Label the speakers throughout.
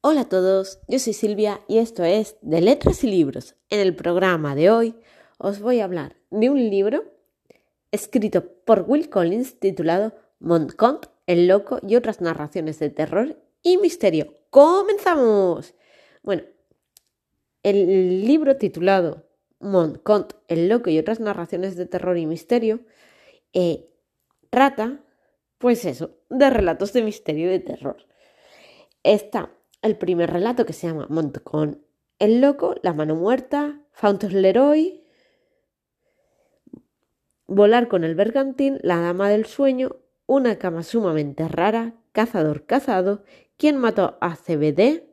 Speaker 1: Hola a todos, yo soy Silvia y esto es de Letras y Libros. En el programa de hoy os voy a hablar de un libro escrito por Will Collins titulado Montcont, el loco y otras narraciones de terror y misterio. ¡Comenzamos! Bueno, el libro titulado Montcont, el loco y otras narraciones de terror y misterio eh, trata, pues eso, de relatos de misterio y de terror. Está el primer relato que se llama Montcon el loco, la mano muerta, Fountos Leroy, Volar con el bergantín, la dama del sueño, una cama sumamente rara, cazador cazado, quien mató a CBD,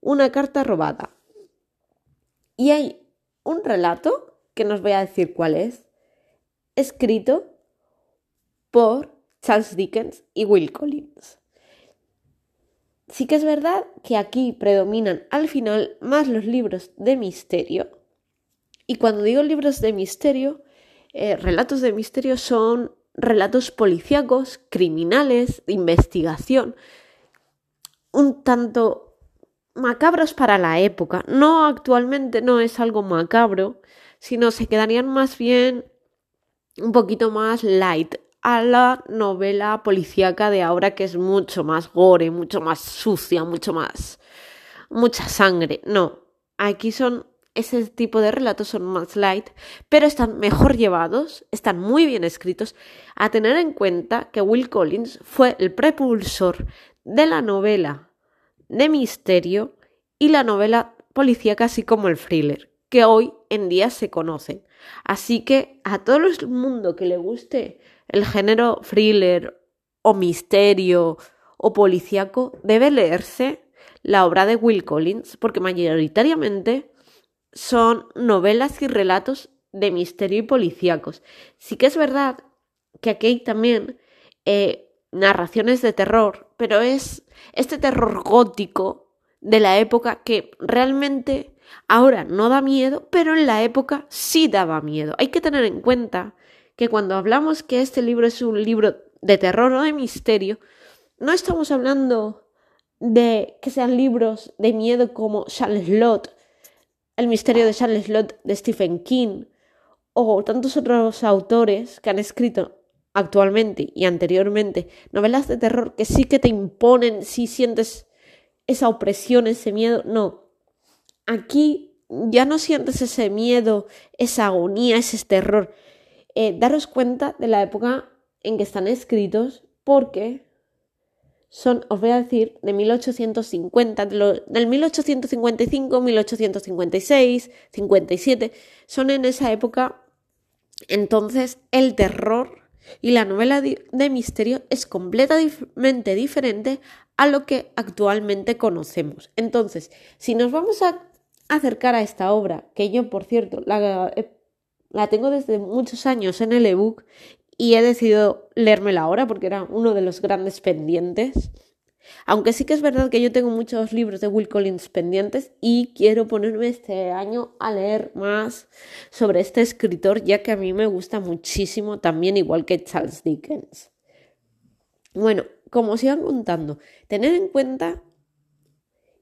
Speaker 1: una carta robada. Y hay un relato, que nos voy a decir cuál es, escrito por Charles Dickens y Will Collins. Sí que es verdad que aquí predominan al final más los libros de misterio. Y cuando digo libros de misterio, eh, relatos de misterio son relatos policíacos, criminales, de investigación, un tanto macabros para la época. No actualmente no es algo macabro, sino se quedarían más bien un poquito más light, a la novela policíaca de ahora que es mucho más gore, mucho más sucia, mucho más... mucha sangre. No, aquí son ese tipo de relatos son más light, pero están mejor llevados, están muy bien escritos, a tener en cuenta que Will Collins fue el prepulsor de la novela de misterio y la novela policíaca así como el thriller, que hoy en día se conocen. Así que a todo el mundo que le guste el género thriller o misterio o policíaco debe leerse la obra de Will Collins porque mayoritariamente son novelas y relatos de misterio y policíacos. Sí que es verdad que aquí hay también eh, narraciones de terror, pero es este terror gótico de la época que realmente ahora no da miedo, pero en la época sí daba miedo. Hay que tener en cuenta que cuando hablamos que este libro es un libro de terror o de misterio, no estamos hablando de que sean libros de miedo como Charles Lot, El misterio de Charles Lot de Stephen King, o tantos otros autores que han escrito actualmente y anteriormente novelas de terror que sí que te imponen si sientes esa opresión, ese miedo. No, aquí ya no sientes ese miedo, esa agonía, ese terror, eh, daros cuenta de la época en que están escritos porque son, os voy a decir, de 1850, del 1855, 1856, 57, son en esa época. Entonces, el terror y la novela de misterio es completamente diferente a lo que actualmente conocemos. Entonces, si nos vamos a acercar a esta obra, que yo, por cierto, la la tengo desde muchos años en el ebook y he decidido leérmela ahora porque era uno de los grandes pendientes. Aunque sí que es verdad que yo tengo muchos libros de Will Collins pendientes y quiero ponerme este año a leer más sobre este escritor, ya que a mí me gusta muchísimo también, igual que Charles Dickens. Bueno, como os iba contando, tened en cuenta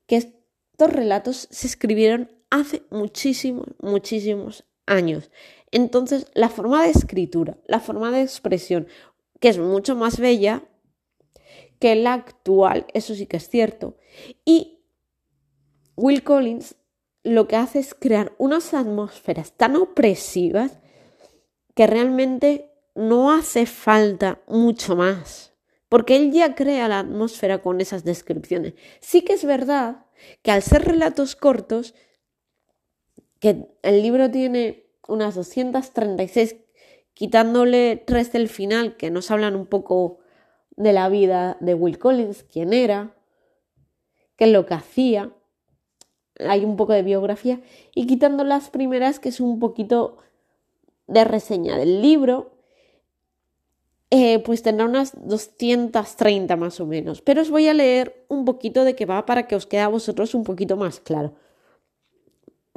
Speaker 1: que estos relatos se escribieron hace muchísimos, muchísimos años. Entonces, la forma de escritura, la forma de expresión, que es mucho más bella que la actual, eso sí que es cierto. Y Will Collins lo que hace es crear unas atmósferas tan opresivas que realmente no hace falta mucho más, porque él ya crea la atmósfera con esas descripciones. Sí que es verdad que al ser relatos cortos, que el libro tiene unas 236, quitándole tres del final que nos hablan un poco de la vida de Will Collins, quién era, qué es lo que hacía, hay un poco de biografía, y quitando las primeras que es un poquito de reseña del libro, eh, pues tendrá unas 230 más o menos. Pero os voy a leer un poquito de qué va para que os quede a vosotros un poquito más claro.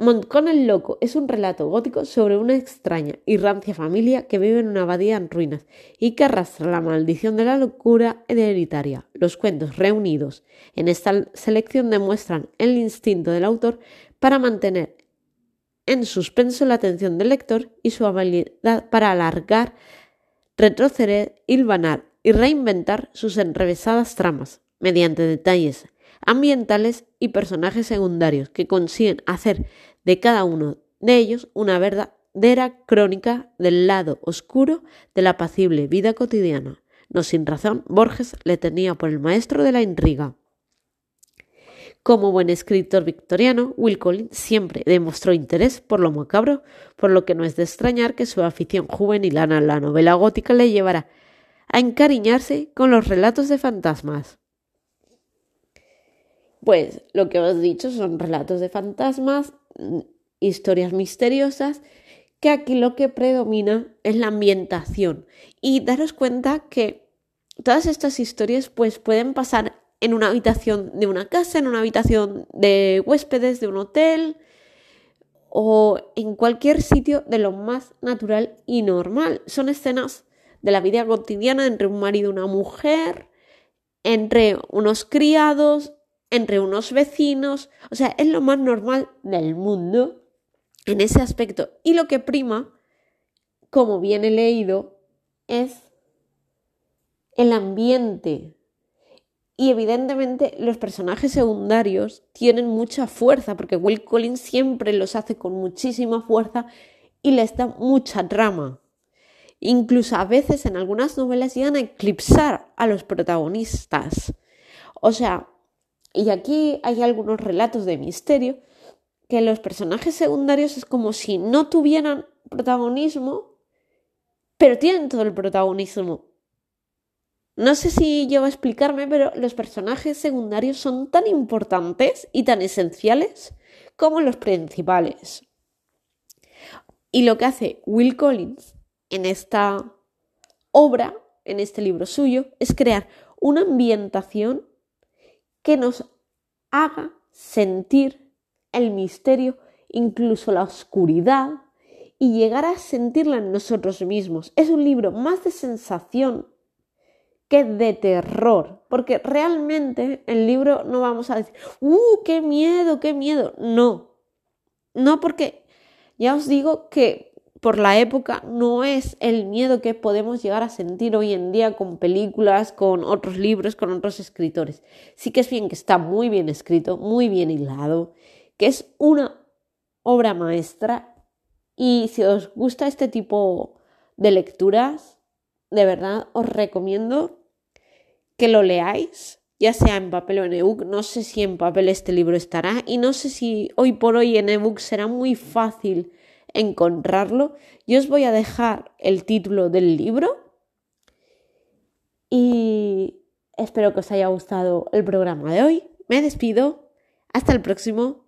Speaker 1: Montcón el Loco es un relato gótico sobre una extraña y rancia familia que vive en una abadía en ruinas y que arrastra la maldición de la locura hereditaria. Los cuentos reunidos en esta selección demuestran el instinto del autor para mantener en suspenso la atención del lector y su habilidad para alargar, retroceder, hilvanar y reinventar sus enrevesadas tramas mediante detalles ambientales y personajes secundarios que consiguen hacer de cada uno de ellos una verdadera crónica del lado oscuro de la apacible vida cotidiana. No sin razón, Borges le tenía por el maestro de la intriga. Como buen escritor victoriano, Will Collins siempre demostró interés por lo macabro, por lo que no es de extrañar que su afición juvenil a la novela gótica le llevara a encariñarse con los relatos de fantasmas. Pues lo que os he dicho son relatos de fantasmas, mm, historias misteriosas, que aquí lo que predomina es la ambientación. Y daros cuenta que todas estas historias pues pueden pasar en una habitación de una casa, en una habitación de huéspedes de un hotel o en cualquier sitio de lo más natural y normal. Son escenas de la vida cotidiana entre un marido y una mujer, entre unos criados, entre unos vecinos, o sea, es lo más normal del mundo en ese aspecto. Y lo que prima, como bien he leído, es el ambiente. Y evidentemente los personajes secundarios tienen mucha fuerza, porque Will Collins siempre los hace con muchísima fuerza y les da mucha trama. Incluso a veces en algunas novelas llegan a eclipsar a los protagonistas. O sea, y aquí hay algunos relatos de misterio que los personajes secundarios es como si no tuvieran protagonismo, pero tienen todo el protagonismo. No sé si llevo a explicarme, pero los personajes secundarios son tan importantes y tan esenciales como los principales. Y lo que hace Will Collins en esta obra, en este libro suyo, es crear una ambientación que nos haga sentir el misterio, incluso la oscuridad, y llegar a sentirla en nosotros mismos. Es un libro más de sensación que de terror, porque realmente el libro no vamos a decir, ¡uh, qué miedo, qué miedo! No, no porque ya os digo que por la época no es el miedo que podemos llegar a sentir hoy en día con películas, con otros libros, con otros escritores. Sí que es bien que está muy bien escrito, muy bien hilado, que es una obra maestra y si os gusta este tipo de lecturas, de verdad os recomiendo que lo leáis, ya sea en papel o en ebook. No sé si en papel este libro estará y no sé si hoy por hoy en ebook será muy fácil encontrarlo. Yo os voy a dejar el título del libro y espero que os haya gustado el programa de hoy. Me despido. Hasta el próximo.